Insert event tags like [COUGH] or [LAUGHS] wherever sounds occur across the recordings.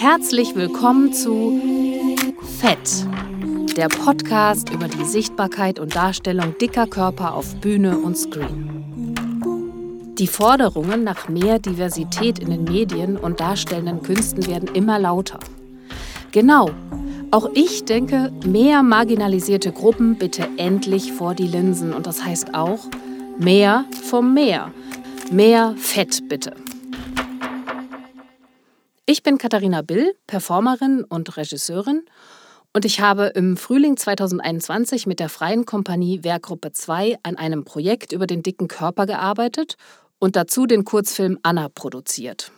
Herzlich willkommen zu Fett, der Podcast über die Sichtbarkeit und Darstellung dicker Körper auf Bühne und Screen. Die Forderungen nach mehr Diversität in den Medien und darstellenden Künsten werden immer lauter. Genau, auch ich denke, mehr marginalisierte Gruppen bitte endlich vor die Linsen und das heißt auch mehr vom Meer. Mehr Fett bitte. Ich bin Katharina Bill, Performerin und Regisseurin und ich habe im Frühling 2021 mit der Freien Kompanie Werkgruppe 2 an einem Projekt über den dicken Körper gearbeitet und dazu den Kurzfilm Anna produziert.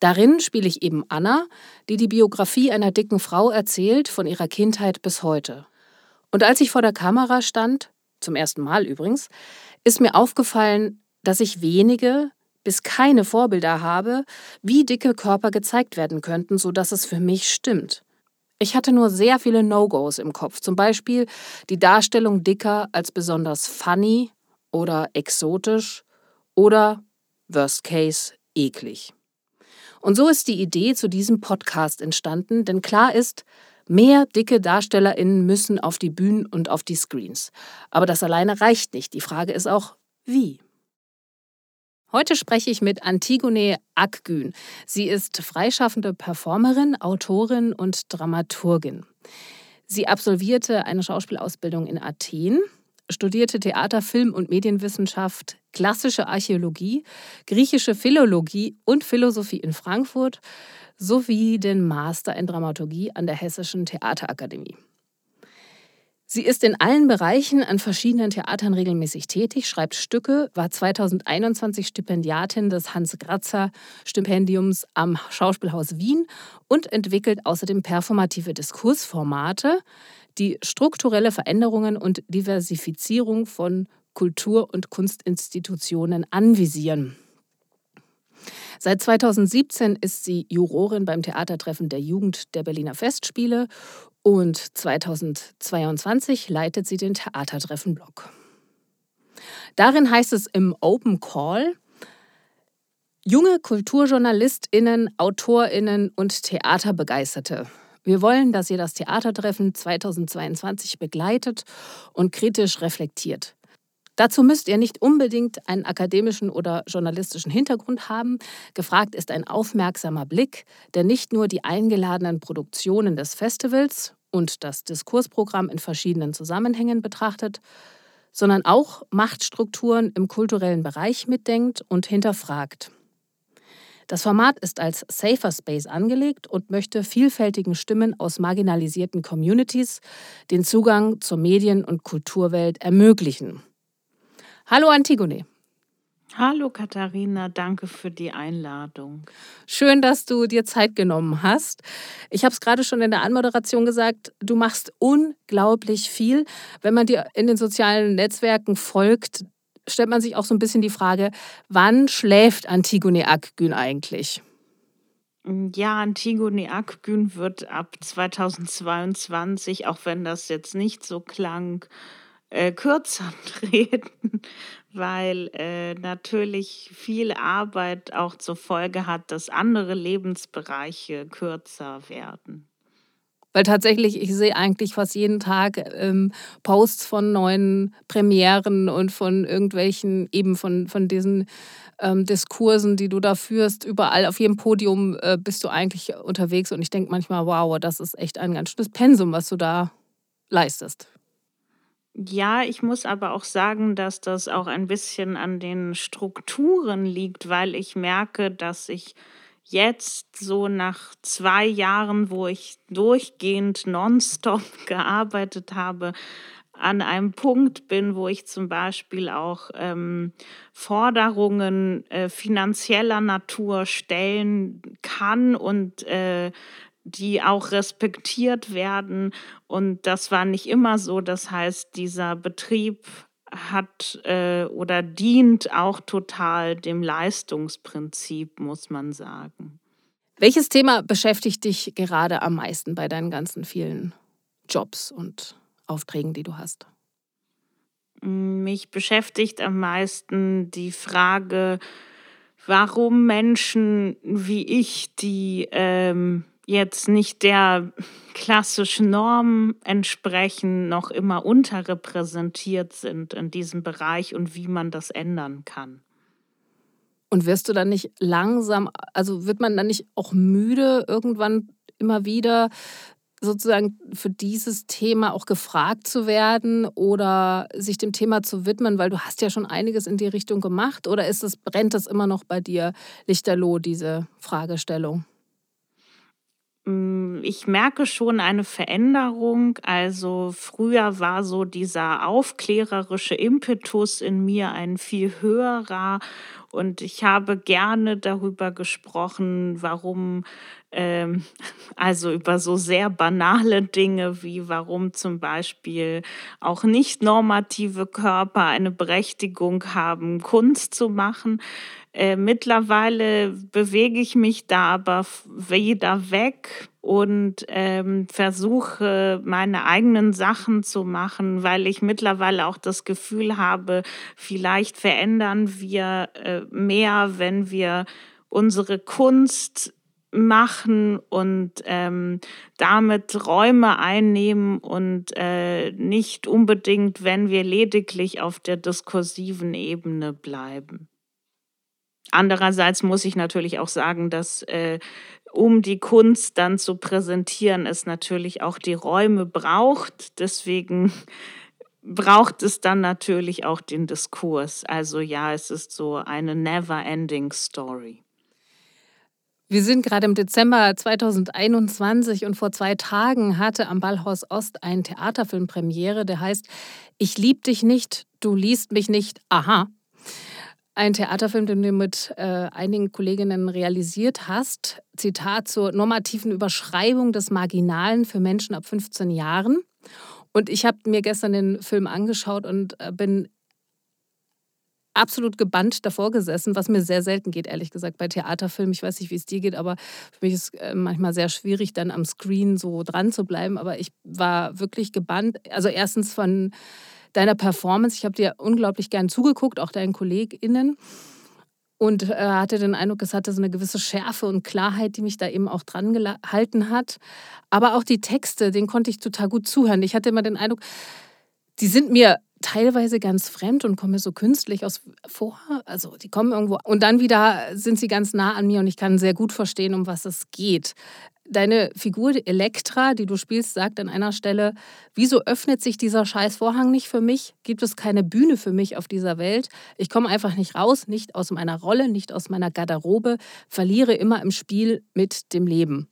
Darin spiele ich eben Anna, die die Biografie einer dicken Frau erzählt, von ihrer Kindheit bis heute. Und als ich vor der Kamera stand, zum ersten Mal übrigens, ist mir aufgefallen, dass ich wenige, bis keine Vorbilder habe, wie dicke Körper gezeigt werden könnten, sodass es für mich stimmt. Ich hatte nur sehr viele No-Gos im Kopf, zum Beispiel die Darstellung dicker als besonders funny oder exotisch oder, worst case, eklig. Und so ist die Idee zu diesem Podcast entstanden, denn klar ist, mehr dicke Darstellerinnen müssen auf die Bühnen und auf die Screens. Aber das alleine reicht nicht. Die Frage ist auch, wie? Heute spreche ich mit Antigone Akgün. Sie ist freischaffende Performerin, Autorin und Dramaturgin. Sie absolvierte eine Schauspielausbildung in Athen, studierte Theater, Film und Medienwissenschaft, klassische Archäologie, griechische Philologie und Philosophie in Frankfurt sowie den Master in Dramaturgie an der Hessischen Theaterakademie. Sie ist in allen Bereichen an verschiedenen Theatern regelmäßig tätig, schreibt Stücke, war 2021 Stipendiatin des Hans-Gratzer-Stipendiums am Schauspielhaus Wien und entwickelt außerdem performative Diskursformate, die strukturelle Veränderungen und Diversifizierung von Kultur- und Kunstinstitutionen anvisieren. Seit 2017 ist sie Jurorin beim Theatertreffen der Jugend der Berliner Festspiele und 2022 leitet sie den Theatertreffen-Blog. Darin heißt es im Open Call, junge KulturjournalistInnen, AutorInnen und Theaterbegeisterte. Wir wollen, dass ihr das Theatertreffen 2022 begleitet und kritisch reflektiert. Dazu müsst ihr nicht unbedingt einen akademischen oder journalistischen Hintergrund haben. Gefragt ist ein aufmerksamer Blick, der nicht nur die eingeladenen Produktionen des Festivals und das Diskursprogramm in verschiedenen Zusammenhängen betrachtet, sondern auch Machtstrukturen im kulturellen Bereich mitdenkt und hinterfragt. Das Format ist als Safer Space angelegt und möchte vielfältigen Stimmen aus marginalisierten Communities den Zugang zur Medien- und Kulturwelt ermöglichen. Hallo Antigone. Hallo Katharina, danke für die Einladung. Schön, dass du dir Zeit genommen hast. Ich habe es gerade schon in der Anmoderation gesagt, du machst unglaublich viel. Wenn man dir in den sozialen Netzwerken folgt, stellt man sich auch so ein bisschen die Frage, wann schläft Antigone Akgün eigentlich? Ja, Antigone Akgün wird ab 2022, auch wenn das jetzt nicht so klang, äh, kürzer [LAUGHS] treten, weil äh, natürlich viel Arbeit auch zur Folge hat, dass andere Lebensbereiche kürzer werden. Weil tatsächlich, ich sehe eigentlich fast jeden Tag ähm, Posts von neuen Premieren und von irgendwelchen, eben von, von diesen ähm, Diskursen, die du da führst. Überall auf jedem Podium äh, bist du eigentlich unterwegs und ich denke manchmal, wow, das ist echt ein ganz schönes Pensum, was du da leistest. Ja, ich muss aber auch sagen, dass das auch ein bisschen an den Strukturen liegt, weil ich merke, dass ich jetzt so nach zwei Jahren, wo ich durchgehend nonstop [LAUGHS] gearbeitet habe, an einem Punkt bin, wo ich zum Beispiel auch ähm, Forderungen äh, finanzieller Natur stellen kann und äh, die auch respektiert werden. Und das war nicht immer so. Das heißt, dieser Betrieb hat äh, oder dient auch total dem Leistungsprinzip, muss man sagen. Welches Thema beschäftigt dich gerade am meisten bei deinen ganzen vielen Jobs und Aufträgen, die du hast? Mich beschäftigt am meisten die Frage, warum Menschen wie ich, die ähm, jetzt nicht der klassischen Norm entsprechen, noch immer unterrepräsentiert sind in diesem Bereich und wie man das ändern kann. Und wirst du dann nicht langsam, also wird man dann nicht auch müde irgendwann immer wieder sozusagen für dieses Thema auch gefragt zu werden oder sich dem Thema zu widmen, weil du hast ja schon einiges in die Richtung gemacht oder ist es, brennt das immer noch bei dir lichterloh, diese Fragestellung? Hm, ich merke schon eine Veränderung. Also früher war so dieser aufklärerische Impetus in mir ein viel höherer und ich habe gerne darüber gesprochen, warum, ähm, [LAUGHS] also über so sehr banale Dinge wie warum zum Beispiel auch nicht normative Körper eine Berechtigung haben, Kunst zu machen. Äh, mittlerweile bewege ich mich da aber wieder weg und ähm, versuche meine eigenen Sachen zu machen, weil ich mittlerweile auch das Gefühl habe, vielleicht verändern wir äh, mehr, wenn wir unsere Kunst machen und ähm, damit Räume einnehmen und äh, nicht unbedingt, wenn wir lediglich auf der diskursiven Ebene bleiben. Andererseits muss ich natürlich auch sagen, dass äh, um die Kunst dann zu präsentieren, es natürlich auch die Räume braucht. Deswegen [LAUGHS] braucht es dann natürlich auch den Diskurs. Also ja, es ist so eine never-ending Story. Wir sind gerade im Dezember 2021 und vor zwei Tagen hatte am Ballhaus Ost ein Theaterfilm Premiere, der heißt Ich lieb dich nicht, du liest mich nicht, aha. Ein Theaterfilm, den du mit äh, einigen Kolleginnen realisiert hast. Zitat zur normativen Überschreibung des Marginalen für Menschen ab 15 Jahren. Und ich habe mir gestern den Film angeschaut und äh, bin absolut gebannt davor gesessen, was mir sehr selten geht, ehrlich gesagt, bei Theaterfilmen. Ich weiß nicht, wie es dir geht, aber für mich ist es äh, manchmal sehr schwierig, dann am Screen so dran zu bleiben. Aber ich war wirklich gebannt. Also erstens von deiner Performance. Ich habe dir unglaublich gern zugeguckt, auch deinen KollegInnen. Und äh, hatte den Eindruck, es hatte so eine gewisse Schärfe und Klarheit, die mich da eben auch dran gehalten hat. Aber auch die Texte, denen konnte ich total gut zuhören. Ich hatte immer den Eindruck, die sind mir teilweise ganz fremd und kommen mir so künstlich aus vor. Also die kommen irgendwo und dann wieder sind sie ganz nah an mir und ich kann sehr gut verstehen, um was es geht. Deine Figur Elektra, die du spielst, sagt an einer Stelle, wieso öffnet sich dieser scheiß Vorhang nicht für mich? Gibt es keine Bühne für mich auf dieser Welt? Ich komme einfach nicht raus, nicht aus meiner Rolle, nicht aus meiner Garderobe, verliere immer im Spiel mit dem Leben.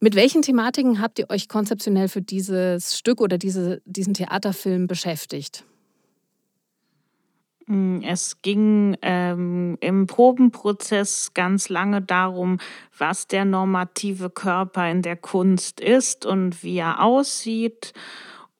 Mit welchen Thematiken habt ihr euch konzeptionell für dieses Stück oder diese, diesen Theaterfilm beschäftigt? Es ging ähm, im Probenprozess ganz lange darum, was der normative Körper in der Kunst ist und wie er aussieht.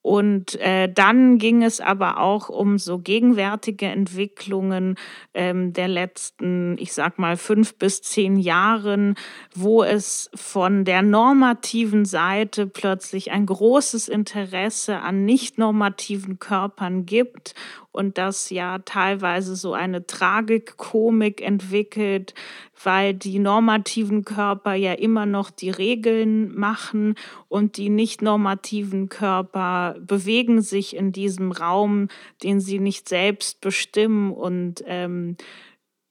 Und äh, dann ging es aber auch um so gegenwärtige Entwicklungen ähm, der letzten, ich sag mal, fünf bis zehn Jahren, wo es von der normativen Seite plötzlich ein großes Interesse an nicht normativen Körpern gibt und das ja teilweise so eine Tragikkomik entwickelt, weil die normativen Körper ja immer noch die Regeln machen und die nicht normativen Körper bewegen sich in diesem Raum, den sie nicht selbst bestimmen und ähm,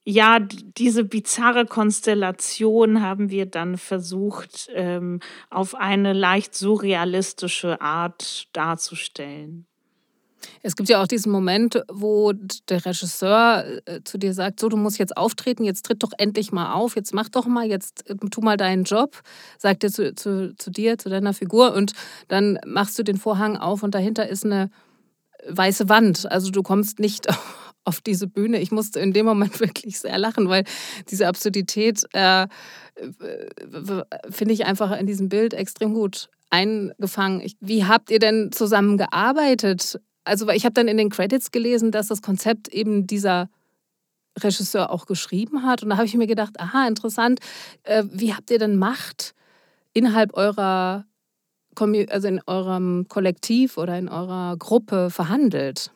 ja, diese bizarre Konstellation haben wir dann versucht, ähm, auf eine leicht surrealistische Art darzustellen. Es gibt ja auch diesen Moment, wo der Regisseur äh, zu dir sagt, so, du musst jetzt auftreten, jetzt tritt doch endlich mal auf, jetzt mach doch mal, jetzt äh, tu mal deinen Job, sagt er zu, zu, zu dir, zu deiner Figur und dann machst du den Vorhang auf und dahinter ist eine weiße Wand. Also du kommst nicht [LAUGHS] auf diese Bühne. Ich musste in dem Moment [LAUGHS] wirklich sehr lachen, weil diese Absurdität äh, finde ich einfach in diesem Bild extrem gut eingefangen. Wie habt ihr denn zusammen gearbeitet? Also ich habe dann in den Credits gelesen, dass das Konzept eben dieser Regisseur auch geschrieben hat. Und da habe ich mir gedacht, aha, interessant, äh, wie habt ihr denn Macht innerhalb eurer, also in eurem Kollektiv oder in eurer Gruppe verhandelt?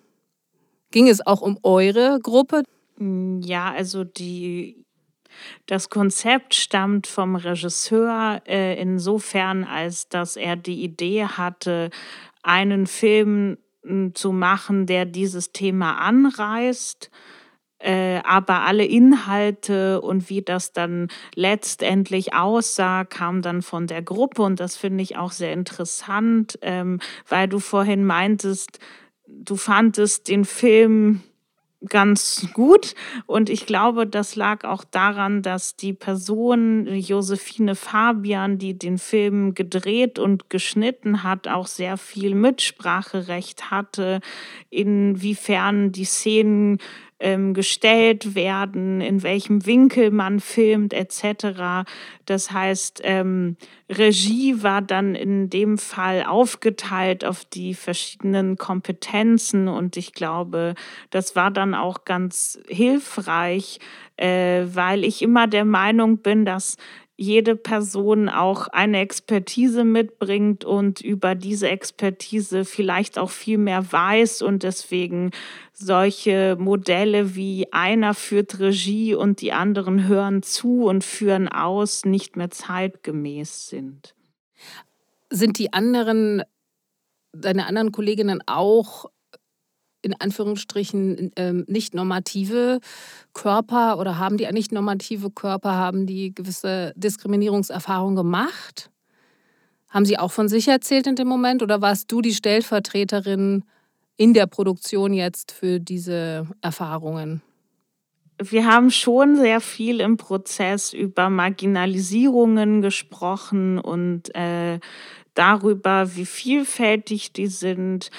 Ging es auch um eure Gruppe? Hm, ja, also die, das Konzept stammt vom Regisseur äh, insofern, als dass er die Idee hatte, einen Film zu machen, der dieses Thema anreißt äh, aber alle Inhalte und wie das dann letztendlich aussah, kam dann von der Gruppe und das finde ich auch sehr interessant, ähm, weil du vorhin meintest, du fandest den Film ganz gut. Und ich glaube, das lag auch daran, dass die Person Josephine Fabian, die den Film gedreht und geschnitten hat, auch sehr viel Mitspracherecht hatte, inwiefern die Szenen ähm, gestellt werden, in welchem Winkel man filmt etc. Das heißt, ähm, Regie war dann in dem Fall aufgeteilt auf die verschiedenen Kompetenzen und ich glaube, das war dann auch ganz hilfreich, äh, weil ich immer der Meinung bin, dass jede Person auch eine Expertise mitbringt und über diese Expertise vielleicht auch viel mehr weiß und deswegen solche Modelle wie einer führt Regie und die anderen hören zu und führen aus nicht mehr zeitgemäß sind. Sind die anderen, deine anderen Kolleginnen auch in Anführungsstrichen ähm, nicht normative Körper oder haben die nicht normative Körper, haben die gewisse Diskriminierungserfahrungen gemacht? Haben sie auch von sich erzählt in dem Moment oder warst du die Stellvertreterin in der Produktion jetzt für diese Erfahrungen? Wir haben schon sehr viel im Prozess über Marginalisierungen gesprochen und äh, darüber, wie vielfältig die sind,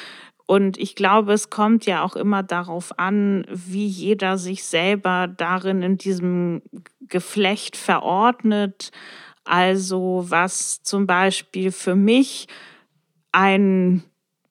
und ich glaube, es kommt ja auch immer darauf an, wie jeder sich selber darin in diesem Geflecht verordnet. Also was zum Beispiel für mich ein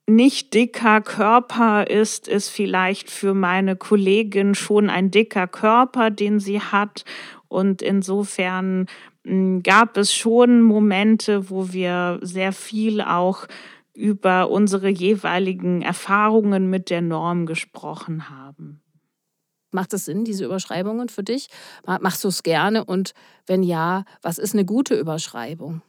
nicht dicker Körper ist, ist vielleicht für meine Kollegin schon ein dicker Körper, den sie hat. Und insofern hm, gab es schon Momente, wo wir sehr viel auch über unsere jeweiligen Erfahrungen mit der Norm gesprochen haben. Macht es Sinn, diese Überschreibungen für dich? Machst du es gerne? Und wenn ja, was ist eine gute Überschreibung?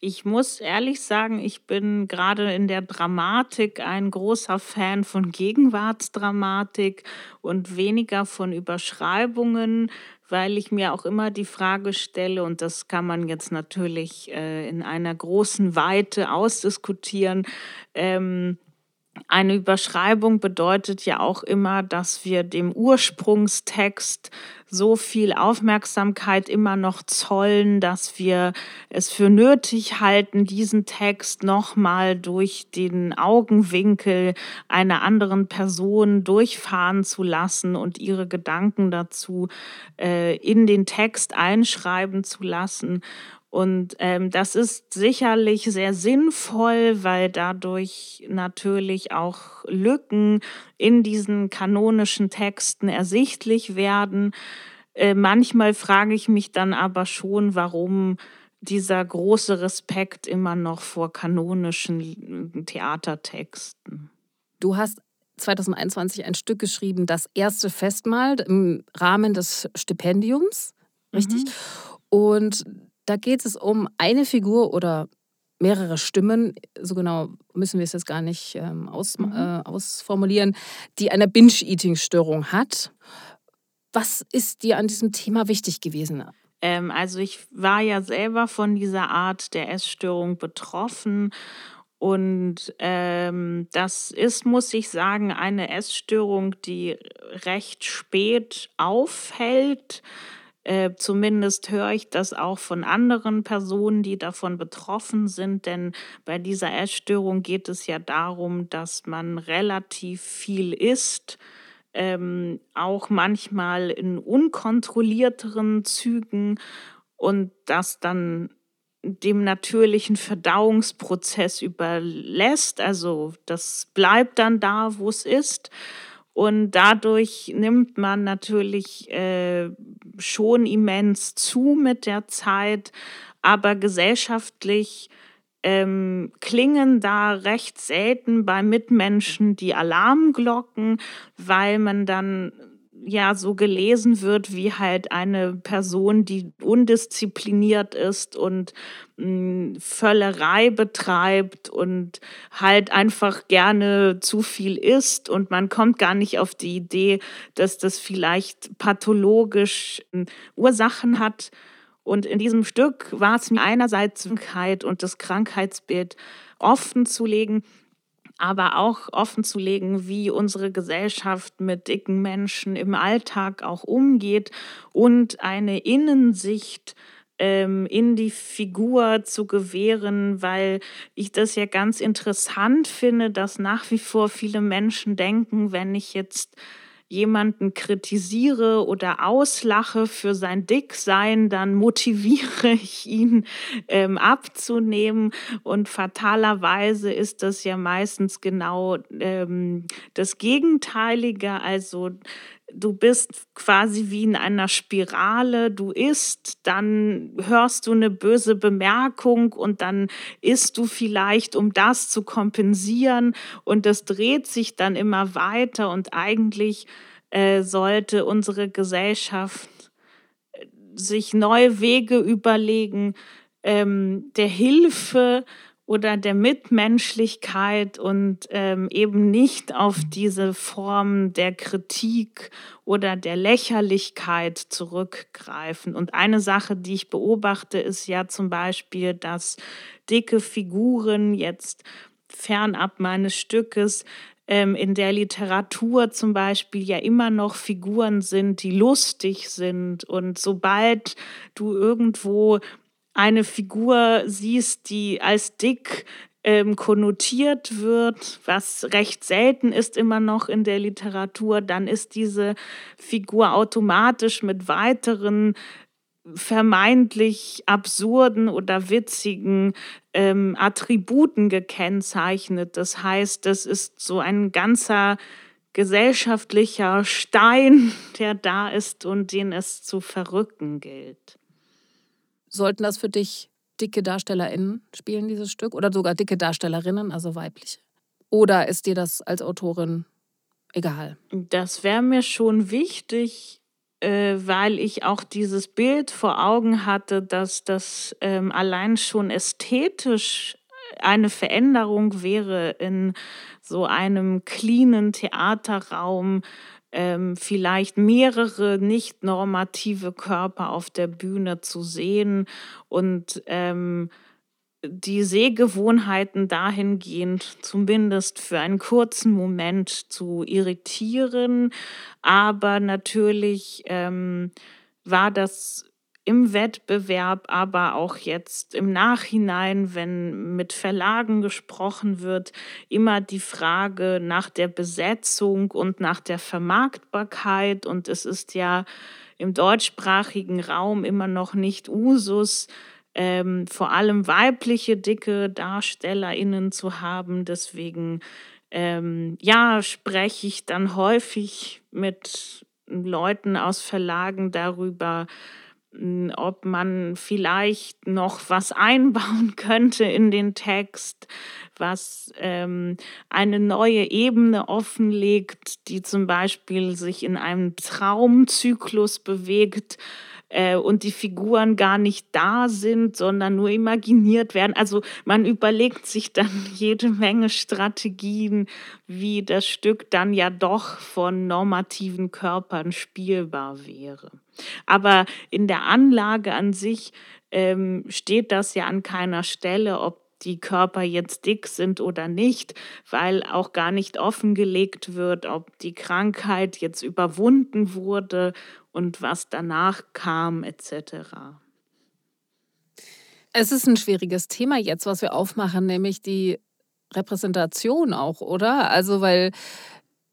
Ich muss ehrlich sagen, ich bin gerade in der Dramatik ein großer Fan von Gegenwartsdramatik und weniger von Überschreibungen, weil ich mir auch immer die Frage stelle, und das kann man jetzt natürlich äh, in einer großen Weite ausdiskutieren, ähm, eine Überschreibung bedeutet ja auch immer, dass wir dem Ursprungstext so viel Aufmerksamkeit immer noch zollen, dass wir es für nötig halten, diesen Text nochmal durch den Augenwinkel einer anderen Person durchfahren zu lassen und ihre Gedanken dazu äh, in den Text einschreiben zu lassen. Und ähm, das ist sicherlich sehr sinnvoll, weil dadurch natürlich auch Lücken in diesen kanonischen Texten ersichtlich werden. Äh, manchmal frage ich mich dann aber schon, warum dieser große Respekt immer noch vor kanonischen Theatertexten. Du hast 2021 ein Stück geschrieben, das erste Festmahl im Rahmen des Stipendiums, richtig? Mhm. Und da geht es um eine Figur oder mehrere Stimmen, so genau müssen wir es jetzt gar nicht ähm, aus, mhm. äh, ausformulieren, die eine Binge-Eating-Störung hat. Was ist dir an diesem Thema wichtig gewesen? Ähm, also ich war ja selber von dieser Art der Essstörung betroffen und ähm, das ist, muss ich sagen, eine Essstörung, die recht spät auffällt. Äh, zumindest höre ich das auch von anderen Personen, die davon betroffen sind, denn bei dieser Essstörung geht es ja darum, dass man relativ viel isst, ähm, auch manchmal in unkontrollierteren Zügen und das dann dem natürlichen Verdauungsprozess überlässt. Also das bleibt dann da, wo es ist. Und dadurch nimmt man natürlich äh, schon immens zu mit der Zeit, aber gesellschaftlich ähm, klingen da recht selten bei Mitmenschen die Alarmglocken, weil man dann ja so gelesen wird wie halt eine Person, die undiszipliniert ist und mh, hm, Völlerei betreibt und halt einfach gerne zu viel isst und man kommt gar nicht auf die Idee, dass das vielleicht pathologisch hm, Ursachen hat. Und in diesem Stück war es mir einerseits und das Krankheitsbild offen zu legen, aber auch offen zu legen, wie unsere Gesellschaft mit dicken Menschen im Alltag auch umgeht und eine Innensicht ähm, in die Figur zu gewähren, weil ich das ja ganz interessant finde, dass nach wie vor viele Menschen denken, wenn ich jetzt jemanden kritisiere oder auslache für sein Dicksein, dann motiviere [LAUGHS] ich ihn ähm, abzunehmen. Und fatalerweise ist das ja meistens genau ähm, das Gegenteilige. Also du bist quasi wie in einer Spirale, du isst, dann hörst du eine böse Bemerkung und dann isst du vielleicht, um das zu kompensieren. Und das dreht sich dann immer weiter und eigentlich äh, sollte unsere Gesellschaft äh, sich neue Wege überlegen, ähm, der Hilfe oder der Mitmenschlichkeit und ähm, eben nicht auf diese Form der Kritik oder der Lächerlichkeit zurückgreifen. Und eine Sache, die ich beobachte, ist ja zum Beispiel, dass dicke Figuren jetzt fernab meines Stückes ähm, in der Literatur zum Beispiel ja immer noch Figuren sind, die lustig sind. Und sobald du irgendwo eine Figur siehst, die als dick ähm, konnotiert wird, was recht selten ist immer noch in der Literatur, dann ist diese Figur automatisch mit weiteren vermeintlich absurden oder witzigen ähm, Attributen gekennzeichnet. Das heißt, das ist so ein ganzer gesellschaftlicher Stein, [LAUGHS] der da ist und den es zu verrücken gilt. Sollten das für dich dicke DarstellerInnen spielen, dieses Stück? Oder sogar dicke Darstellerinnen, also weibliche? Oder ist dir das als Autorin egal? Das wäre mir schon wichtig, äh, weil ich auch dieses Bild vor Augen hatte, dass das ähm, allein schon ästhetisch eine Veränderung wäre in so einem cleanen Theaterraum, ähm, vielleicht mehrere nicht normative Körper auf der Bühne zu sehen und ähm, die Sehgewohnheiten dahingehend zumindest für einen kurzen Moment zu irritieren. Aber natürlich ähm, war das im Wettbewerb, aber auch jetzt im Nachhinein, wenn mit Verlagen gesprochen wird, immer die Frage nach der Besetzung und nach der Vermarktbarkeit. Und es ist ja im deutschsprachigen Raum immer noch nicht Usus, ähm, vor allem weibliche dicke DarstellerInnen zu haben. Deswegen ähm, ja, spreche ich dann häufig mit Leuten aus Verlagen darüber, ob man vielleicht noch was einbauen [LAUGHS] könnte in den Text, was ähm, eine neue Ebene offenlegt, die zum Beispiel sich in einem Traumzyklus bewegt äh, und die Figuren gar nicht da sind, sondern nur imaginiert werden. Also man überlegt sich dann [LAUGHS] jede Menge Strategien, wie das Stück dann ja doch von normativen Körpern spielbar wäre. Aber in der Anlage an sich ähm, steht das ja an keiner Stelle, ob die Körper jetzt dick sind oder nicht, weil auch gar nicht offengelegt wird, ob die Krankheit jetzt überwunden wurde und was danach kam etc. Es ist ein schwieriges Thema jetzt, was wir aufmachen, nämlich die Repräsentation auch, oder? Also, weil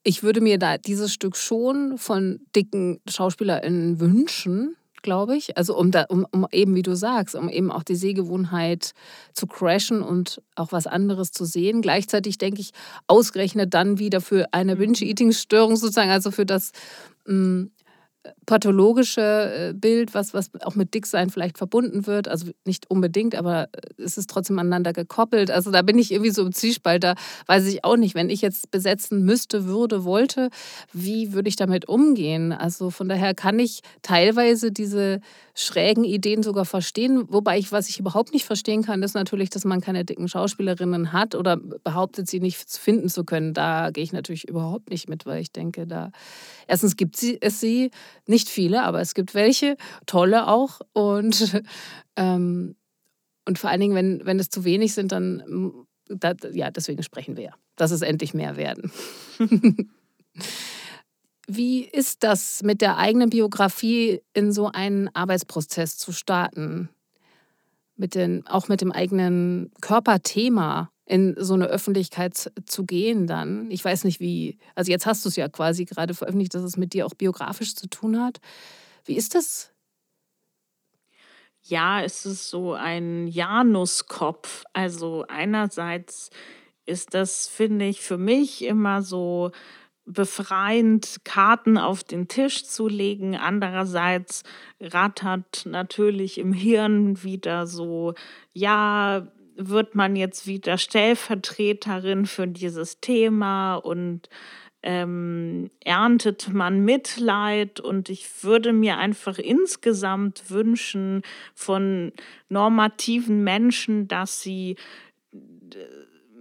ich würde mir da dieses Stück schon von dicken SchauspielerInnen wünschen, glaube ich. Also um, da, um, um eben, wie du sagst, um eben auch die Sehgewohnheit zu crashen und auch was anderes zu sehen. Gleichzeitig denke ich, ausgerechnet dann wieder für eine mhm. Binge-Eating-Störung sozusagen, also für das mm, pathologische äh, Bild, was, was auch mit Dicksein vielleicht verbunden wird. Also nicht unbedingt, aber es ist trotzdem aneinander gekoppelt. Also da bin ich irgendwie so im Zwiespalt. Da weiß ich auch nicht, wenn ich jetzt besetzen müsste, würde, wollte, wie würde ich damit umgehen? Also von daher kann ich teilweise diese schrägen Ideen sogar verstehen. Wobei ich, was ich überhaupt nicht verstehen kann, ist natürlich, dass man keine dicken Schauspielerinnen hat oder behauptet, sie nicht finden zu können. Da gehe ich natürlich überhaupt nicht mit, weil ich denke, da erstens gibt es sie, nicht viele, aber es gibt welche, tolle auch. Und, [LAUGHS] ähm, und vor allen Dingen, wenn, wenn es zu wenig sind, dann, da, ja, deswegen sprechen wir ja, dass es endlich mehr werden. [LAUGHS] Wie ist das mit der eigenen Biografie in so einen Arbeitsprozess zu starten? Mit den, auch mit dem eigenen Körperthema in so eine Öffentlichkeit zu gehen dann. Ich weiß nicht wie, also jetzt hast du es ja quasi gerade veröffentlicht, dass es mit dir auch biografisch zu tun hat. Wie ist das? Ja, es ist so ein Januskopf. Also einerseits ist das, finde ich, für mich immer so befreiend, Karten auf den Tisch zu legen. Andererseits rattert natürlich im Hirn wieder so, ja, wird man jetzt wieder Stellvertreterin für dieses Thema und ähm, erntet man Mitleid. Und ich würde mir einfach insgesamt wünschen von normativen Menschen, dass sie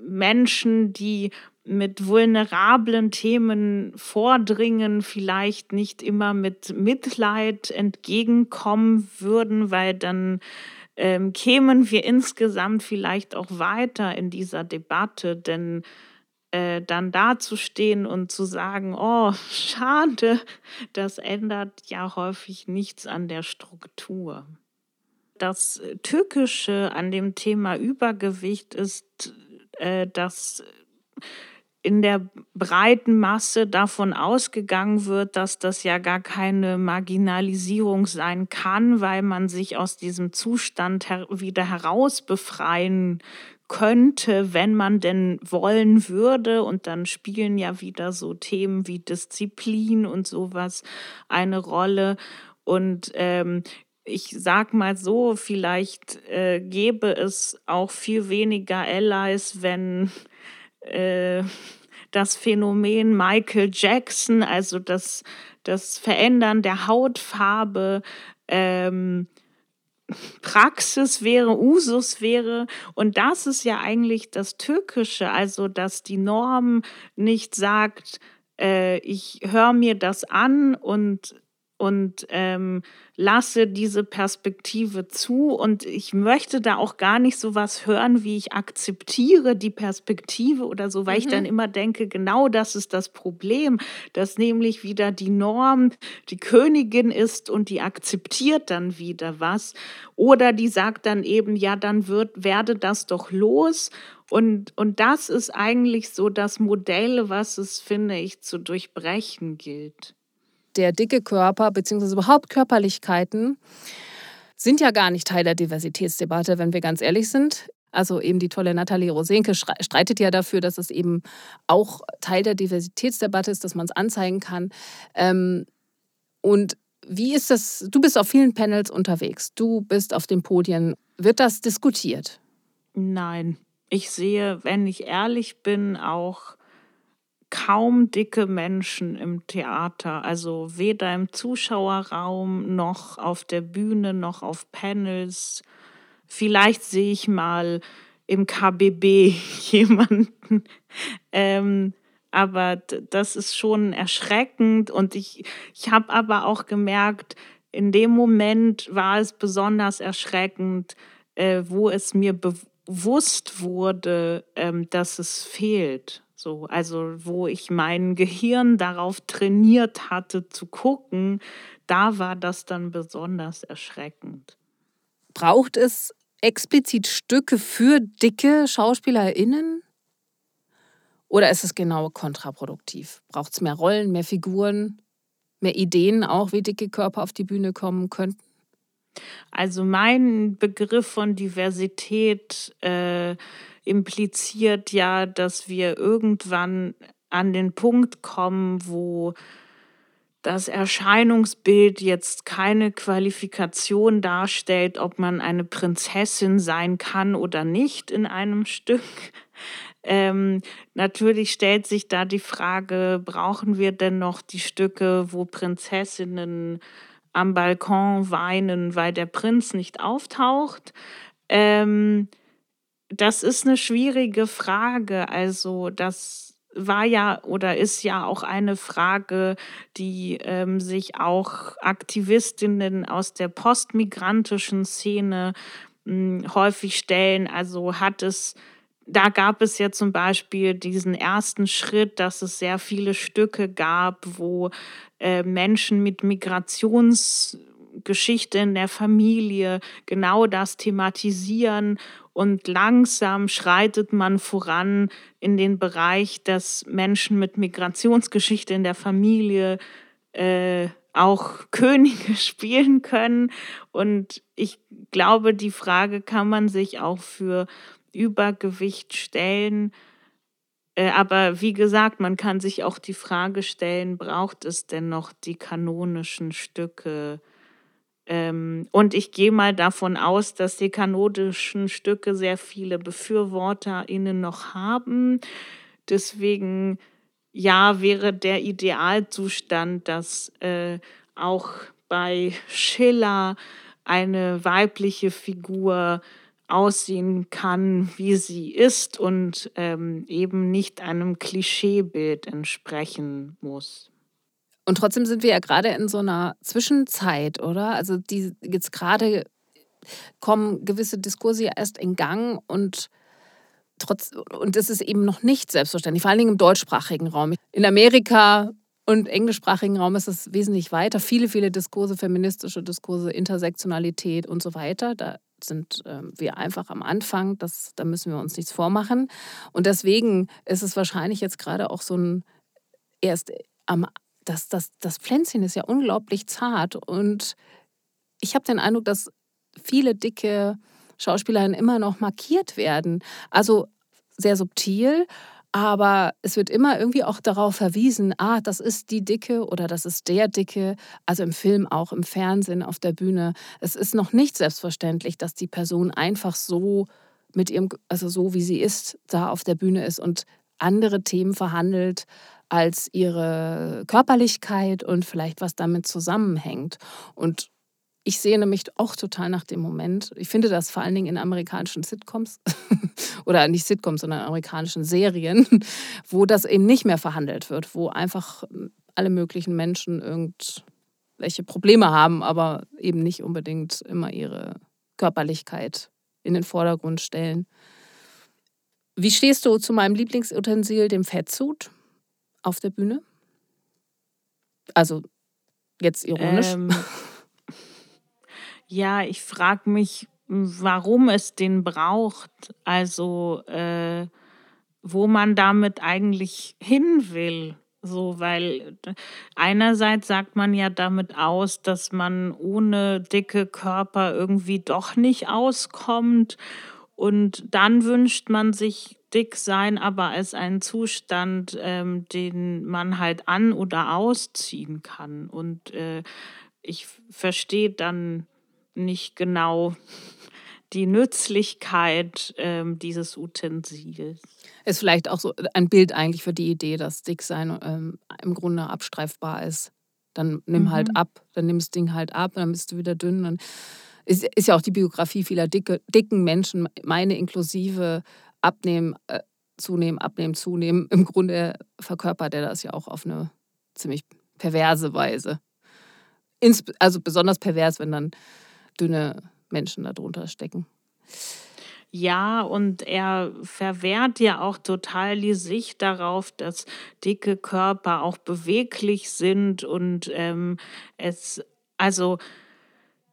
Menschen, die mit vulnerablen Themen vordringen, vielleicht nicht immer mit Mitleid entgegenkommen würden, weil dann ähm, kämen wir insgesamt vielleicht auch weiter in dieser Debatte, denn äh, dann dazustehen und zu sagen, oh, [LAUGHS] schade, das ändert ja häufig nichts an der Struktur. Das Tückische an dem Thema Übergewicht ist, äh, dass in der breiten Masse davon ausgegangen wird, dass das ja gar keine Marginalisierung sein kann, weil man sich aus diesem Zustand her wieder herausbefreien könnte, wenn man denn wollen würde. Und dann spielen ja wieder so Themen wie Disziplin und sowas eine Rolle. Und ähm, ich sag mal so, vielleicht äh, gäbe es auch viel weniger Allies, wenn äh, das Phänomen Michael Jackson, also das, das Verändern der Hautfarbe, ähm, Praxis wäre, Usus wäre. Und das ist ja eigentlich das Türkische, also dass die Norm nicht sagt, äh, ich höre mir das an und und ähm, lasse diese Perspektive zu. Und ich möchte da auch gar nicht so was hören, wie ich akzeptiere die Perspektive oder so, weil mhm. ich dann immer denke, genau das ist das Problem, dass nämlich wieder die Norm die Königin ist und die akzeptiert dann wieder was. Oder die sagt dann eben, ja, dann wird, werde das doch los. Und, und das ist eigentlich so das Modell, was es, finde ich, zu durchbrechen gilt der dicke Körper bzw. überhaupt Körperlichkeiten sind ja gar nicht Teil der Diversitätsdebatte, wenn wir ganz ehrlich sind. Also eben die tolle Nathalie Rosenke streitet ja dafür, dass es eben auch Teil der Diversitätsdebatte ist, dass man es anzeigen kann. Ähm, und wie ist das? Du bist auf vielen Panels unterwegs, du bist auf den Podien. Wird das diskutiert? Nein. Ich sehe, wenn ich ehrlich bin, auch kaum dicke Menschen im Theater, also weder im Zuschauerraum noch auf der Bühne noch auf Panels. Vielleicht sehe ich mal im KBB [LAUGHS] jemanden. Ähm, aber das ist schon erschreckend und ich, ich habe aber auch gemerkt, in dem Moment war es besonders erschreckend, äh, wo es mir bewusst wurde, ähm, dass es fehlt. So, also wo ich mein Gehirn darauf trainiert hatte zu gucken, da war das dann besonders erschreckend. Braucht es explizit Stücke für dicke SchauspielerInnen? Oder ist es genau kontraproduktiv? Braucht es mehr Rollen, mehr Figuren, mehr Ideen auch, wie dicke Körper auf die Bühne kommen könnten? Also mein Begriff von Diversität äh, impliziert ja, dass wir irgendwann an den Punkt kommen, wo das Erscheinungsbild jetzt keine Qualifikation darstellt, ob man eine Prinzessin sein kann oder nicht in einem [LAUGHS] Stück. Ähm, natürlich stellt sich da die Frage, brauchen wir denn noch die Stücke, wo Prinzessinnen am Balkon weinen, weil der Prinz nicht auftaucht? Ähm, das ist eine schwierige Frage. Also das war ja oder ist ja auch eine Frage, die ähm, sich auch Aktivistinnen aus der postmigrantischen Szene mh, hm, häufig stellen. Also hat es, da gab es ja zum Beispiel diesen ersten Schritt, dass es sehr viele Stücke gab, wo äh, Menschen mit Migrationsgeschichte in der Familie genau das thematisieren und langsam schreitet man voran in den Bereich, dass Menschen mit Migrationsgeschichte in der Familie äh, auch [LAUGHS] Könige spielen können. Und ich glaube, die Frage kann man sich auch für Übergewicht stellen. Äh, aber wie gesagt, man kann sich auch die Frage stellen, braucht es denn noch die kanonischen Stücke? Ähm, und ich gehe mal davon aus, dass die kanonischen Stücke sehr viele BefürworterInnen noch haben. Deswegen, ja, wäre der Idealzustand, dass äh, auch bei Schiller eine weibliche Figur aussehen kann, wie sie ist und ähm, eben nicht einem Klischeebild entsprechen muss. Und trotzdem sind wir ja gerade in so einer Zwischenzeit, oder? Also die jetzt gerade kommen gewisse Diskurse ja erst in Gang und trotz und das ist eben noch nicht selbstverständlich, vor allen Dingen im deutschsprachigen Raum. In Amerika und englischsprachigen Raum ist es wesentlich weiter. Viele, viele Diskurse, feministische Diskurse, Intersektionalität und so weiter. Da sind äh, wir einfach am Anfang. Das, da müssen wir uns nichts vormachen. Und deswegen ist es wahrscheinlich jetzt gerade auch so ein erst am das, das, das Pflänzchen ist ja unglaublich zart und ich habe den Eindruck, dass viele dicke Schauspielerinnen immer noch markiert werden. Also sehr subtil, aber es wird immer irgendwie auch darauf verwiesen, ah, das ist die Dicke oder das ist der Dicke, also im Film auch, im Fernsehen, auf der Bühne. Es ist noch nicht selbstverständlich, dass die Person einfach so mit ihrem, also so wie sie ist, da auf der Bühne ist und andere Themen verhandelt, als ihre Körperlichkeit und vielleicht was damit zusammenhängt. Und ich sehne mich auch total nach dem Moment. Ich finde das vor allen Dingen in amerikanischen Sitcoms [LAUGHS] oder nicht Sitcoms, sondern amerikanischen Serien, [LAUGHS] wo das eben nicht mehr verhandelt wird, wo einfach alle möglichen Menschen irgendwelche Probleme haben, aber eben nicht unbedingt immer ihre Körperlichkeit in den Vordergrund stellen. Wie stehst du zu meinem Lieblingsutensil, dem Fettsuit? Auf der Bühne? Also jetzt ironisch. Ähm, ja, ich frage mich, warum es den braucht. Also äh, wo man damit eigentlich hin will. So, weil einerseits sagt man ja damit aus, dass man ohne dicke Körper irgendwie doch nicht auskommt. Und dann wünscht man sich dick sein, aber als einen Zustand, ähm, den man halt an- oder ausziehen kann. Und äh, ich verstehe dann nicht genau [LAUGHS] die Nützlichkeit ähm, dieses Utensils. Ist vielleicht auch so ein Bild eigentlich für die Idee, dass Dicksein ähm, im Grunde abstreifbar ist. Dann nimm halt mhm. halt ab, dann nimm das Ding halt ab, dann bist du wieder dünn. Dann ist, ist ja auch die Biografie vieler dicke, dicken Menschen, meine inklusive, abnehmen, äh, zunehmen, abnehmen, zunehmen. Im Grunde verkörpert er das ja auch auf eine ziemlich perverse Weise. Ins, also besonders pervers, wenn dann dünne Menschen darunter stecken. Ja, und er verwehrt ja auch total die Sicht darauf, dass dicke Körper auch beweglich sind und ähm, es, also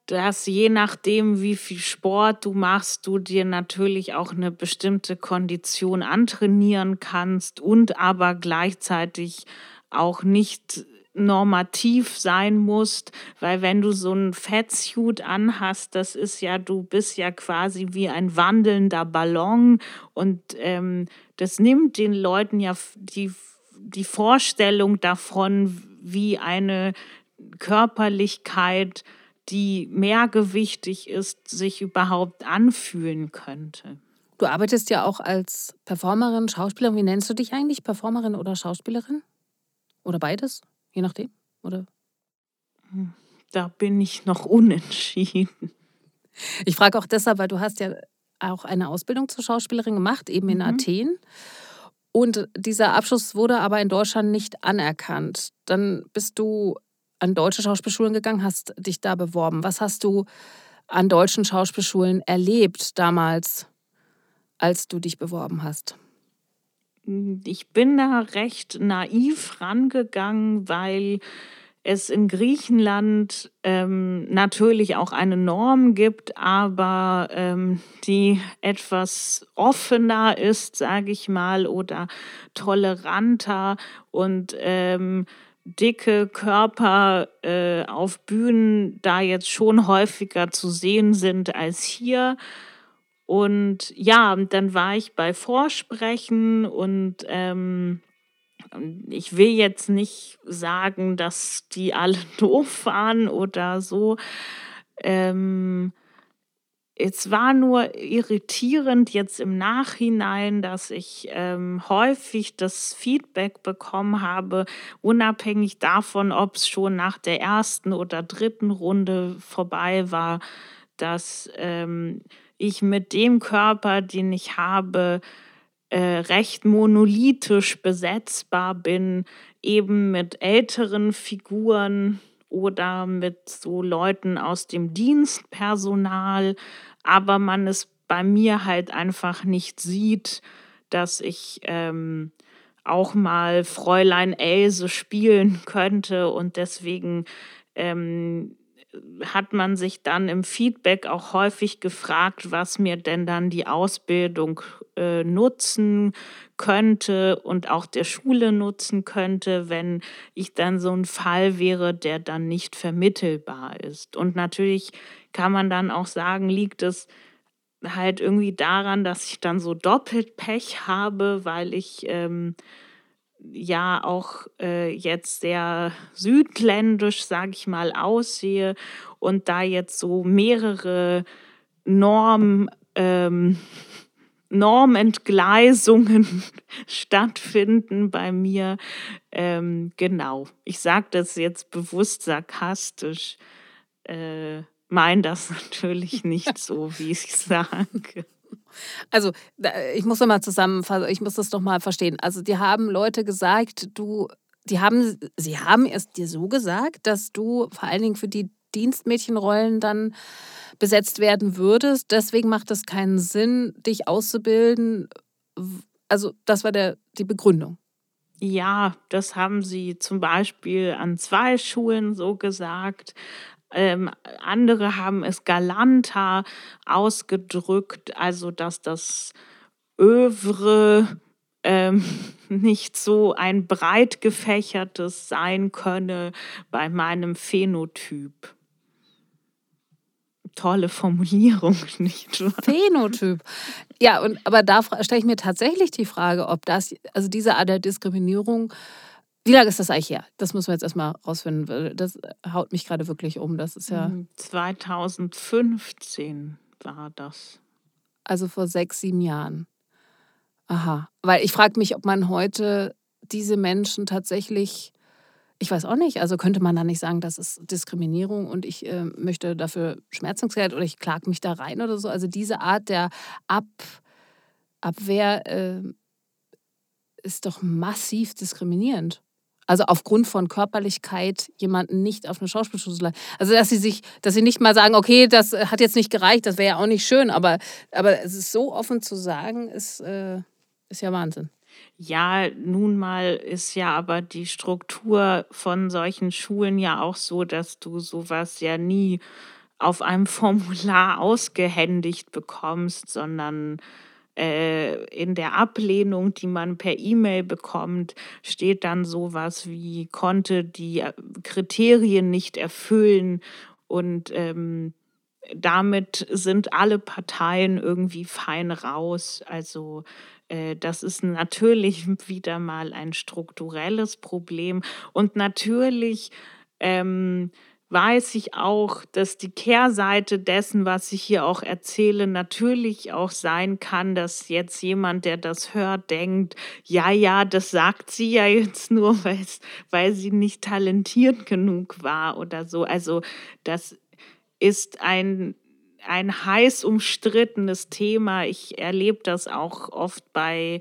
dass je nachdem, wie viel Sport du machst, du dir natürlich auch eine bestimmte Kondition antrainieren kannst und aber gleichzeitig auch nicht normativ sein musst, weil wenn du so ein Fettsuit anhast, das ist ja, du bist ja quasi wie ein wandelnder Ballon. Und ähm, das nimmt den Leuten ja die, die Vorstellung davon, wie eine Körperlichkeit, die mehrgewichtig ist, sich überhaupt anfühlen könnte. Du arbeitest ja auch als Performerin, Schauspielerin. Wie nennst du dich eigentlich? Performerin oder Schauspielerin? Oder beides? Je nachdem? Oder? Hm, da bin ich noch unentschieden. Ich frage auch deshalb, weil du hast ja auch eine Ausbildung zur Schauspielerin gemacht, eben in mhm. Athen. Und dieser Abschluss wurde aber in Deutschland nicht anerkannt. Dann bist du an deutsche Schauspielschulen gegangen, hast dich da beworben. Was hast du an deutschen Schauspielschulen erlebt damals, als du dich beworben hast? Ich bin da recht naiv rangegangen, weil es in Griechenland ähm, natürlich auch eine Norm gibt, aber ähm, die etwas offener ist, sage ich mal, oder toleranter und ähm, dicke Körper äh, auf Bühnen da jetzt schon häufiger zu sehen sind als hier. Und ja, dann war ich bei Vorsprechen und ähm, ich will jetzt nicht sagen, dass die alle [LAUGHS] doof waren oder so. Ähm, es war nur irritierend jetzt im Nachhinein, dass ich ähm, häufig das Feedback bekommen habe, unabhängig davon, ob es schon nach der ersten oder dritten Runde vorbei war, dass ähm, ich mit dem Körper, den ich habe, äh, recht monolithisch besetzbar bin, eben mit älteren Figuren oder mit so Leuten aus dem Dienstpersonal, aber man es bei mir halt einfach nicht sieht, dass ich ähm, auch mal Fräulein Else spielen [LAUGHS] könnte und deswegen ähm, hat man sich dann im Feedback auch häufig gefragt, was mir denn dann die Ausbildung äh, nutzen könnte und auch der Schule nutzen könnte, wenn ich dann so ein Fall wäre, der dann nicht vermittelbar ist. Und natürlich kann man dann auch sagen, liegt es halt irgendwie daran, dass ich dann so doppelt Pech habe, weil ich ähm, ja auch äh, jetzt sehr südländisch, sage ich mal, aussehe und da jetzt so mehrere Norm, ähm, [LAUGHS] Normentgleisungen [LAUGHS] stattfinden bei mir. Ähm, genau, ich sage das jetzt bewusst sarkastisch, äh, meine das [LAUGHS] natürlich nicht so, wie ich sage. Also, ich muss noch mal zusammenfassen, ich muss das doch mal verstehen. Also, die haben Leute gesagt, du, die haben, sie haben es dir so gesagt, dass du vor allen Dingen für die Dienstmädchenrollen dann besetzt werden würdest. Deswegen macht es keinen Sinn, dich auszubilden. Also, das war der, die Begründung. Ja, das haben sie zum Beispiel an zwei Schulen so gesagt. Ähm, andere haben es galanter ausgedrückt, also dass das Övre ähm, [LAUGHS] nicht so ein breit gefächertes sein könne bei meinem Phänotyp. Tolle Formulierung, [LAUGHS] nicht wahr? Phänotyp. Ja, und aber da stelle ich mir tatsächlich die Frage, ob das, also diese Art der Diskriminierung wie lange ist das eigentlich her? Das müssen wir jetzt erstmal rausfinden. Das haut mich gerade wirklich um. Das ist ja. 2015 hm, war das. Also vor sechs, sieben Jahren. Aha. Weil ich frage mich, ob man heute diese Menschen tatsächlich. Ich weiß auch nicht. Also könnte man da nicht sagen, das ist Diskriminierung und ich äh, möchte dafür Schmerzensgeld oder ich klage mich da rein oder so. Also diese Art der Ab Abwehr äh, ist doch massiv diskriminierend. Also aufgrund von Körperlichkeit jemanden nicht auf eine Schauspielschule zu lassen. Also dass sie sich, dass sie nicht mal sagen, okay, das hat jetzt nicht gereicht, das wäre ja auch nicht schön, aber, aber es ist so offen zu sagen, ist, äh, ist ja Wahnsinn. Ja, nun mal ist ja aber die Struktur von solchen Schulen ja auch so, dass du sowas ja nie auf einem [LAUGHS] Formular ausgehändigt bekommst, sondern äh, in der Ablehnung, die man per E-Mail bekommt, steht dann sowas wie, konnte die äh, Kriterien nicht erfüllen und ähm, damit sind alle Parteien irgendwie fein raus. Also äh, das ist natürlich [LAUGHS] wieder mal ein strukturelles Problem. Und natürlich ähm, weiß ich auch, dass die Kehrseite dessen, was ich hier auch erzähle, natürlich auch sein kann, dass jetzt jemand, der das hört, denkt, ja, ja, das sagt sie ja jetzt [LAUGHS] nur, weil sie nicht talentiert genug war oder so. Also das ist ein ein heiß umstrittenes Thema. Ich erlebe das auch oft bei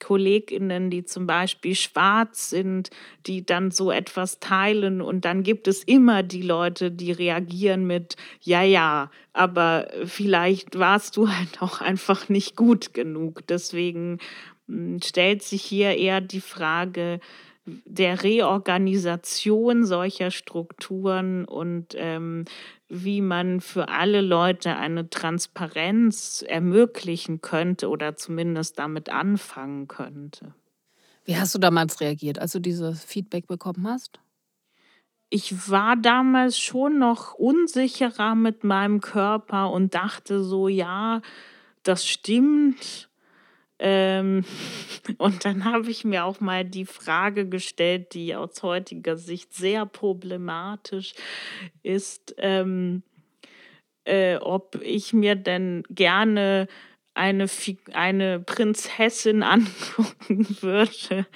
KollegInnen, die zum Beispiel schwarz sind, die dann so etwas teilen und dann gibt es immer die Leute, die reagieren mit, ja, ja, aber vielleicht warst du halt auch einfach nicht gut genug. Deswegen hm, stellt sich hier eher die Frage, der Reorganisation solcher Strukturen und ähm, wie man für alle Leute eine Transparenz ermöglichen könnte oder zumindest damit anfangen könnte. Wie hast du damals reagiert, als du dieses Feedback bekommen hast? Ich war damals schon noch unsicherer mit meinem Körper und dachte so, ja, das stimmt ähm, [LAUGHS] und dann habe ich mir auch mal die Frage gestellt, die aus heutiger Sicht sehr problematisch ist, ähm, äh, ob ich mir denn gerne eine, eine Prinzessin [LAUGHS] angucken würde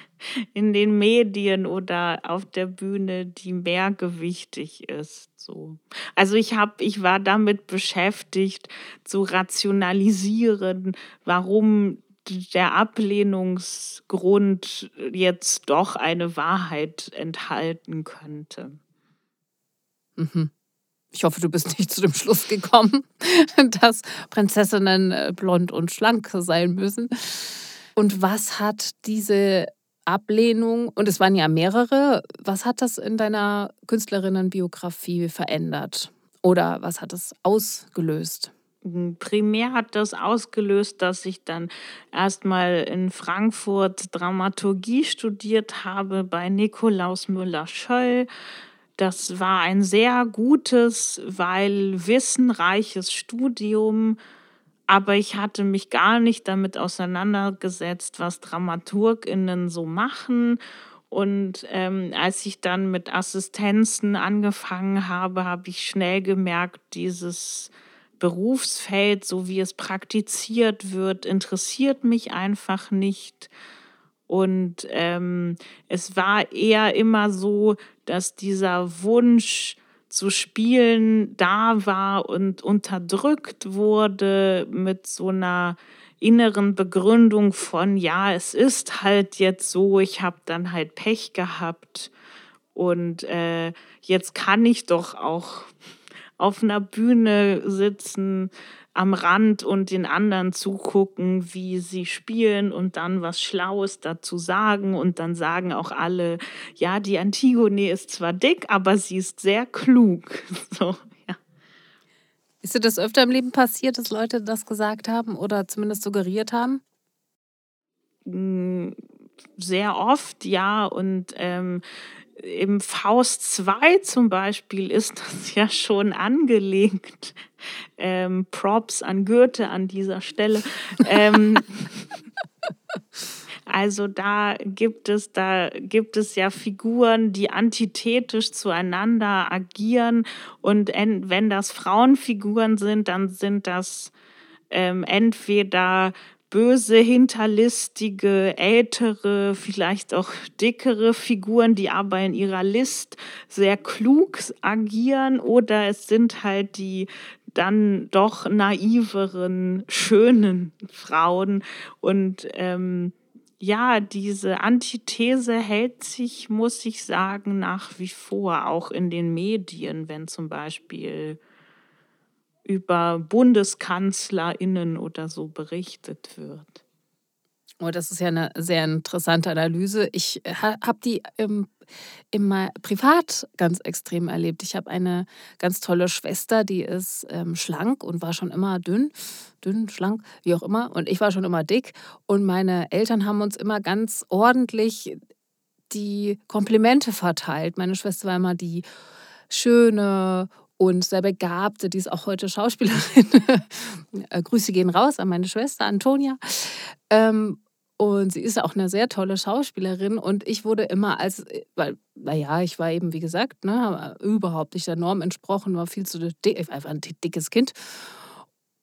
in den Medien oder auf der Bühne, die mehrgewichtig ist. So. Also ich habe, ich war damit beschäftigt, zu rationalisieren, warum der Ablehnungsgrund jetzt doch eine Wahrheit enthalten könnte. Mhm. Ich hoffe, du bist nicht zu dem Schluss gekommen, [LAUGHS] dass Prinzessinnen äh, blond und schlank sein müssen. Und was hat diese Ablehnung, und es waren ja mehrere, was hat das in deiner Künstlerinnenbiografie verändert? Oder was hat es ausgelöst? Primär hat das ausgelöst, dass ich dann erstmal in Frankfurt Dramaturgie studiert habe bei Nikolaus Müller-Schöll. Das war ein sehr gutes, weil wissenreiches Studium, aber ich hatte mich gar nicht damit auseinandergesetzt, was DramaturgInnen so machen. Und ähm, als ich dann mit Assistenzen angefangen habe, habe ich schnell gemerkt, dieses Berufsfeld, so wie es praktiziert wird, interessiert mich einfach nicht. Und ähm, es war eher immer so, dass dieser Wunsch zu spielen da war und unterdrückt wurde mit so einer inneren Begründung von, ja, es ist halt jetzt so, ich habe dann halt Pech gehabt und äh, jetzt kann ich doch auch auf einer Bühne sitzen am Rand und den anderen zugucken, wie sie spielen und dann was Schlaues dazu sagen. Und dann sagen auch alle, ja, die Antigone ist zwar dick, aber sie ist sehr klug. [LAUGHS] So, ja. Ist dir das öfter im Leben passiert, dass Leute das gesagt haben oder zumindest suggeriert haben? Hm, sehr oft, ja. Und ähm, im Faust 2 zum Beispiel ist das [LAUGHS] ja schon angelegt. Ähm, Props an Goethe an dieser Stelle. Ähm, [LAUGHS] also da gibt es, da gibt es ja Figuren, die antithetisch zueinander agieren. Und wenn das Frauenfiguren sind, dann sind das ähm, entweder böse, hinterlistige, ältere, vielleicht auch dickere Figuren, die aber in ihrer List sehr klug agieren oder es sind halt die dann doch naiveren, schönen Frauen. Und ähm, ja, diese Antithese hält sich, muss ich sagen, nach wie vor, auch in den Medien, wenn zum Beispiel über BundeskanzlerInnen oder so berichtet wird. Oh, das ist ja eine sehr interessante Analyse. Ich äh, habe die im, immer privat ganz extrem erlebt. Ich habe eine ganz tolle Schwester, die ist ähm, schlank und war schon immer dünn, dünn, schlank, wie auch immer. Und ich war schon immer dick. Und meine Eltern haben uns immer ganz ordentlich die Komplimente verteilt. Meine Schwester war immer die schöne und sehr begabte, die ist auch heute Schauspielerin. [LAUGHS] Äh, Grüße gehen raus an meine Schwester Antonia. Ähm, und sie ist auch eine sehr tolle Schauspielerin. Und ich wurde immer als, weil, naja, ich war eben, wie gesagt, ne, überhaupt nicht der Norm entsprochen, war viel zu dick, einfach ein dickes Kind.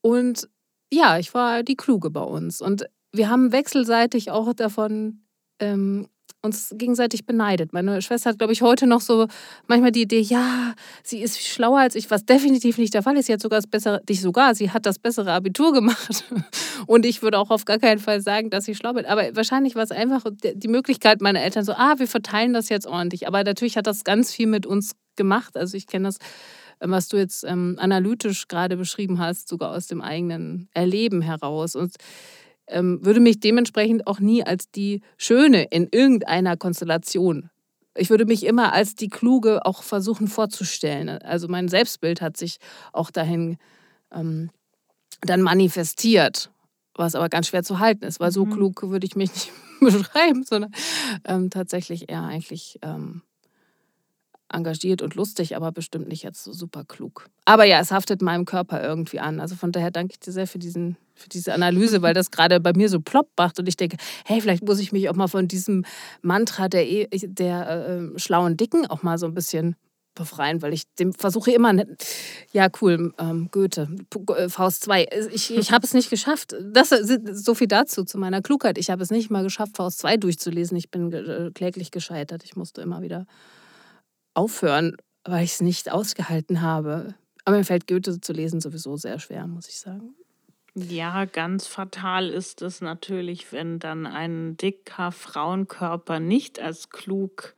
Und ja, ich war die Kluge bei uns. Und wir haben wechselseitig auch davon ähm, uns gegenseitig beneidet. Meine Schwester hat, glaube ich, heute noch so manchmal die Idee, ja, sie ist schlauer als ich, was definitiv nicht der Fall ist. Sie hat sogar das bessere, nicht sogar, sie hat das bessere Abitur gemacht. [LAUGHS] Und ich würde auch auf gar keinen Fall sagen, dass sie schlau bin. Aber wahrscheinlich war es einfach die Möglichkeit meiner Eltern so, ah, wir verteilen das jetzt ordentlich. Aber natürlich hat das ganz viel mit uns gemacht. Also ich kenne das was du jetzt ähm, analytisch gerade beschrieben hast, sogar aus dem eigenen Erleben heraus. Und würde mich dementsprechend auch nie als die Schöne in irgendeiner Konstellation. Ich würde mich immer als die Kluge auch versuchen vorzustellen. Also mein Selbstbild hat sich auch dahin ähm, dann manifestiert, was aber ganz schwer zu halten ist, weil so mhm. klug würde ich mich nicht [LAUGHS] beschreiben, sondern ähm, tatsächlich eher eigentlich ähm, engagiert und lustig, aber bestimmt nicht jetzt so super klug. Aber ja, es haftet meinem Körper irgendwie an. Also von daher danke ich dir sehr für, diesen, für diese Analyse, weil das gerade bei mir so plopp macht und ich denke, hey, vielleicht muss ich mich auch mal von diesem Mantra der, e, der äh, schlauen Dicken auch mal so ein bisschen befreien, weil ich dem versuche immer, ja cool, ähm, Goethe, äh, Faust 2, ich, ich habe es nicht geschafft. Das so viel dazu, zu meiner Klugheit. Ich habe es nicht mal geschafft, Faust 2 durchzulesen. Ich bin äh, kläglich gescheitert. Ich musste immer wieder aufhören, weil ich es nicht ausgehalten habe. Aber mir fällt Goethe zu lesen sowieso sehr schwer, muss ich sagen. Ja, ganz fatal ist es natürlich, wenn dann ein dicker Frauenkörper nicht als klug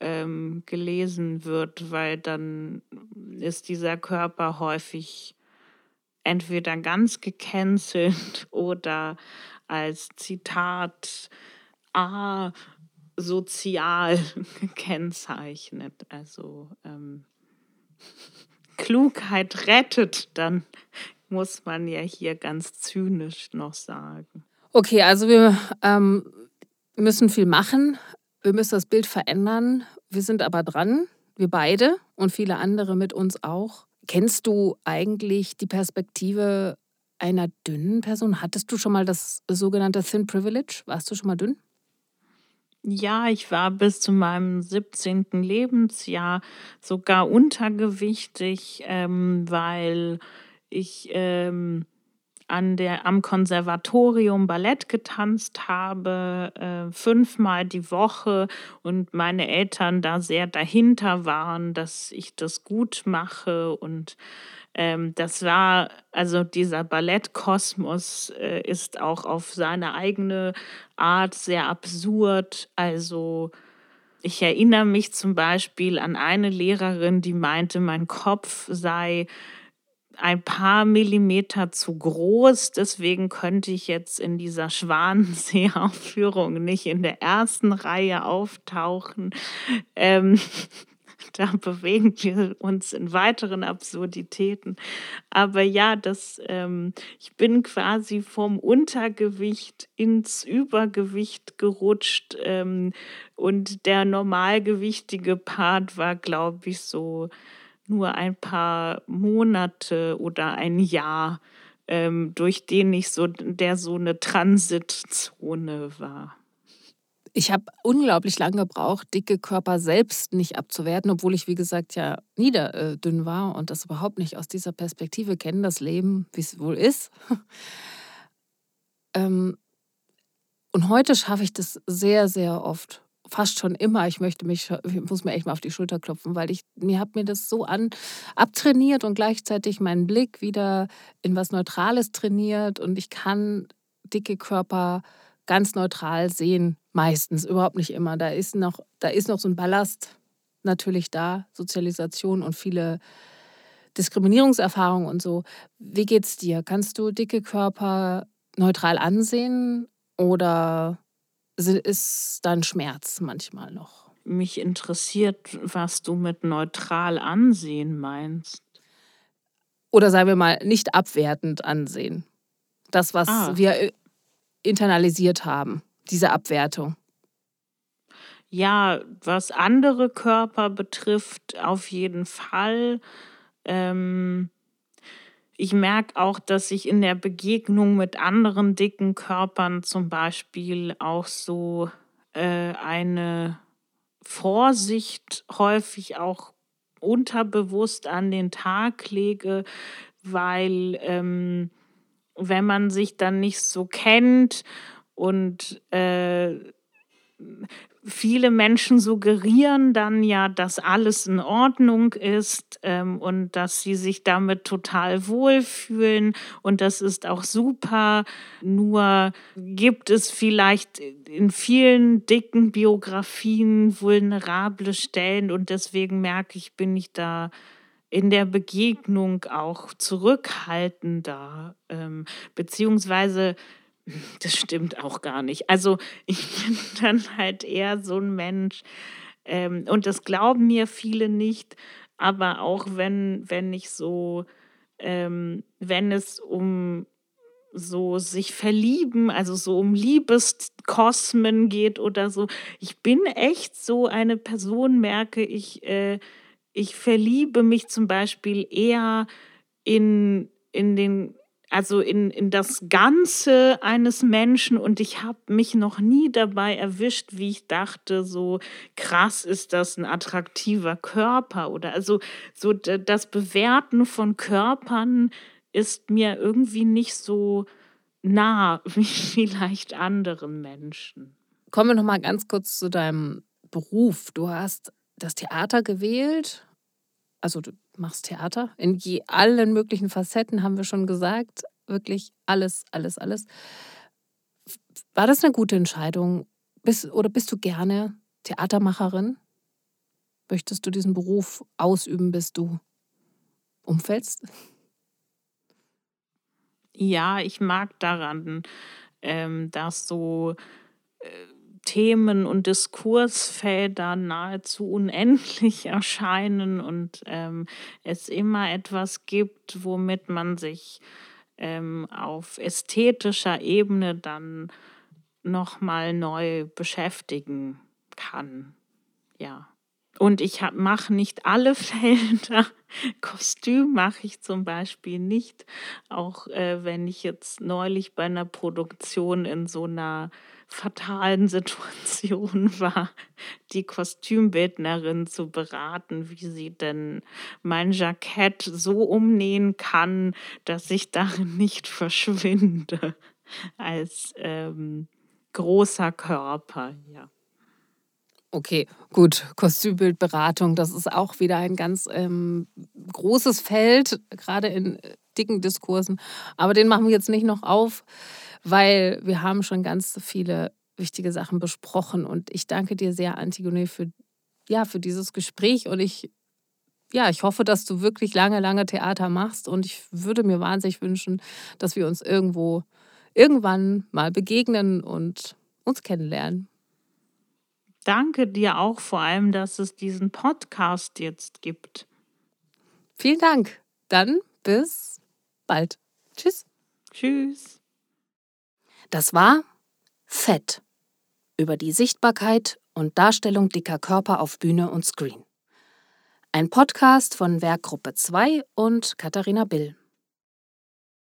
ähm, gelesen wird, weil dann ist dieser Körper häufig entweder ganz gecancelt [LAUGHS] oder als Zitat, ah, sozial [LAUGHS] gekennzeichnet. Also ähm, [LAUGHS] Klugheit rettet, dann [LAUGHS] muss man ja hier ganz zynisch noch sagen. Okay, also wir ähm, müssen viel machen. Wir müssen das Bild verändern. Wir sind aber dran, wir beide und viele andere mit uns auch. Kennst du eigentlich die Perspektive einer dünnen Person? Hattest du schon mal das sogenannte Thin Privilege? Warst du schon mal dünn? Ja, ich war bis zu meinem 17. Lebensjahr sogar untergewichtig, ähm, weil ich ähm, an der, am Konservatorium Ballett getanzt habe, äh, fünfmal die Woche und meine Eltern da sehr dahinter waren, dass ich das gut mache und ähm, das war, also dieser Ballettkosmos äh, ist auch auf seine eigene Art sehr absurd. Also ich erinnere mich zum Beispiel an eine Lehrerin, die meinte, mein Kopf sei ein paar Millimeter zu groß. Deswegen könnte ich jetzt in dieser Schwanensee-Aufführung nicht in der ersten Reihe auftauchen. Ähm, [LAUGHS] da bewegen wir uns in weiteren Absurditäten. Aber ja, das, ähm, ich bin quasi vom Untergewicht ins Übergewicht gerutscht ähm, und der normalgewichtige Part war, glaube ich, so nur ein paar Monate oder ein Jahr, ähm, durch den ich so, der so eine Transitzone war. Ich habe unglaublich lange gebraucht, dicke Körper selbst nicht abzuwerten, obwohl ich, wie gesagt, ja niederdünn war und das überhaupt nicht aus dieser Perspektive kenne, das Leben, wie es wohl ist. [LAUGHS] ähm, und heute schaffe ich das sehr, sehr oft. Fast schon immer. Ich möchte mich, ich muss mir echt mal auf die Schulter klopfen, weil ich, mir hat mir das so an, abtrainiert und gleichzeitig meinen Blick wieder in was Neutrales trainiert und ich kann dicke Körper ganz neutral sehen, meistens, überhaupt nicht immer. Da ist noch, da ist noch so ein Ballast natürlich da, Sozialisation und viele Diskriminierungserfahrungen und so. Wie geht's dir? Kannst du dicke Körper neutral ansehen oder ist dann Schmerz manchmal noch? Mich interessiert, was du mit neutral ansehen meinst. Oder sagen wir mal, nicht abwertend ansehen. Das, was ah. wir internalisiert haben, diese Abwertung? Ja, was andere Körper betrifft, auf jeden Fall. ähm, ich merke auch, dass ich in der Begegnung mit anderen dicken Körpern zum Beispiel auch so äh, eine Vorsicht häufig auch unterbewusst an den Tag lege, weil ähm, wenn man sich dann nicht so kennt und äh, viele Menschen suggerieren dann ja, dass alles in Ordnung ist ähm, und dass sie sich damit total wohlfühlen und das ist auch super. Nur gibt es vielleicht in vielen dicken Biografien vulnerable Stellen und deswegen merke ich, bin ich da in der Begegnung auch zurückhaltender, ähm, beziehungsweise das stimmt auch gar nicht. Also [LAUGHS] ich bin dann halt eher so ein Mensch, ähm, und das glauben mir viele nicht, aber auch wenn, wenn ich so, ähm, wenn es um so sich verlieben, also so um Liebeskosmen geht oder so. Ich bin echt so eine Person, merke ich, äh, ich verliebe mich zum Beispiel eher in, in den also in, in das Ganze eines Menschen und ich habe mich noch nie dabei erwischt, wie ich dachte, so krass ist das ein attraktiver Körper oder also so das Bewerten von Körpern ist mir irgendwie nicht so nah [LAUGHS] wie vielleicht anderen Menschen. Kommen wir noch mal ganz kurz zu deinem Beruf. Du hast das Theater gewählt. Also du machst Theater in je, allen möglichen Facetten, haben wir schon gesagt. Wirklich alles, alles, alles. War das eine gute Entscheidung? Bist, oder bist du gerne Theatermacherin? Möchtest du diesen Beruf ausüben, bis du umfällst? Ja, ich mag daran, ähm, dass so äh, Themen und Diskursfelder nahezu unendlich [LAUGHS] erscheinen und ähm, es immer etwas gibt, womit man sich ähm, auf ästhetischer Ebene dann nochmal neu beschäftigen kann. Ja. Und ich mache nicht alle [LAUGHS] Felder. Kostüm mache ich zum Beispiel nicht. Auch äh, wenn ich jetzt neulich bei einer Produktion in so einer fatalen Situation [LAUGHS] war, die Kostümbildnerin zu beraten, wie sie denn mein Jackett so umnähen kann, dass ich darin [LAUGHS] nicht verschwinde als ähm, großer Körper, ja. Okay, gut. Kostümbildberatung, das ist auch wieder ein ganz ähm, großes Feld, gerade in äh, dicken Diskursen. Aber den machen wir jetzt nicht noch auf weil wir haben schon ganz viele wichtige Sachen besprochen. Und ich danke dir sehr, Antigone, für, ja, für dieses Gespräch. Und ich, ja, ich hoffe, dass du wirklich lange, lange Theater machst. Und ich würde mir wahnsinnig wünschen, dass wir uns irgendwo irgendwann mal begegnen und uns kennenlernen. Danke dir auch vor allem, dass es diesen Podcast jetzt gibt. Vielen Dank. Dann bis bald. Tschüss. Tschüss. Das war Fett über die Sichtbarkeit und Darstellung dicker Körper auf Bühne und Screen. Ein Podcast von Werkgruppe 2 und Katharina Bill.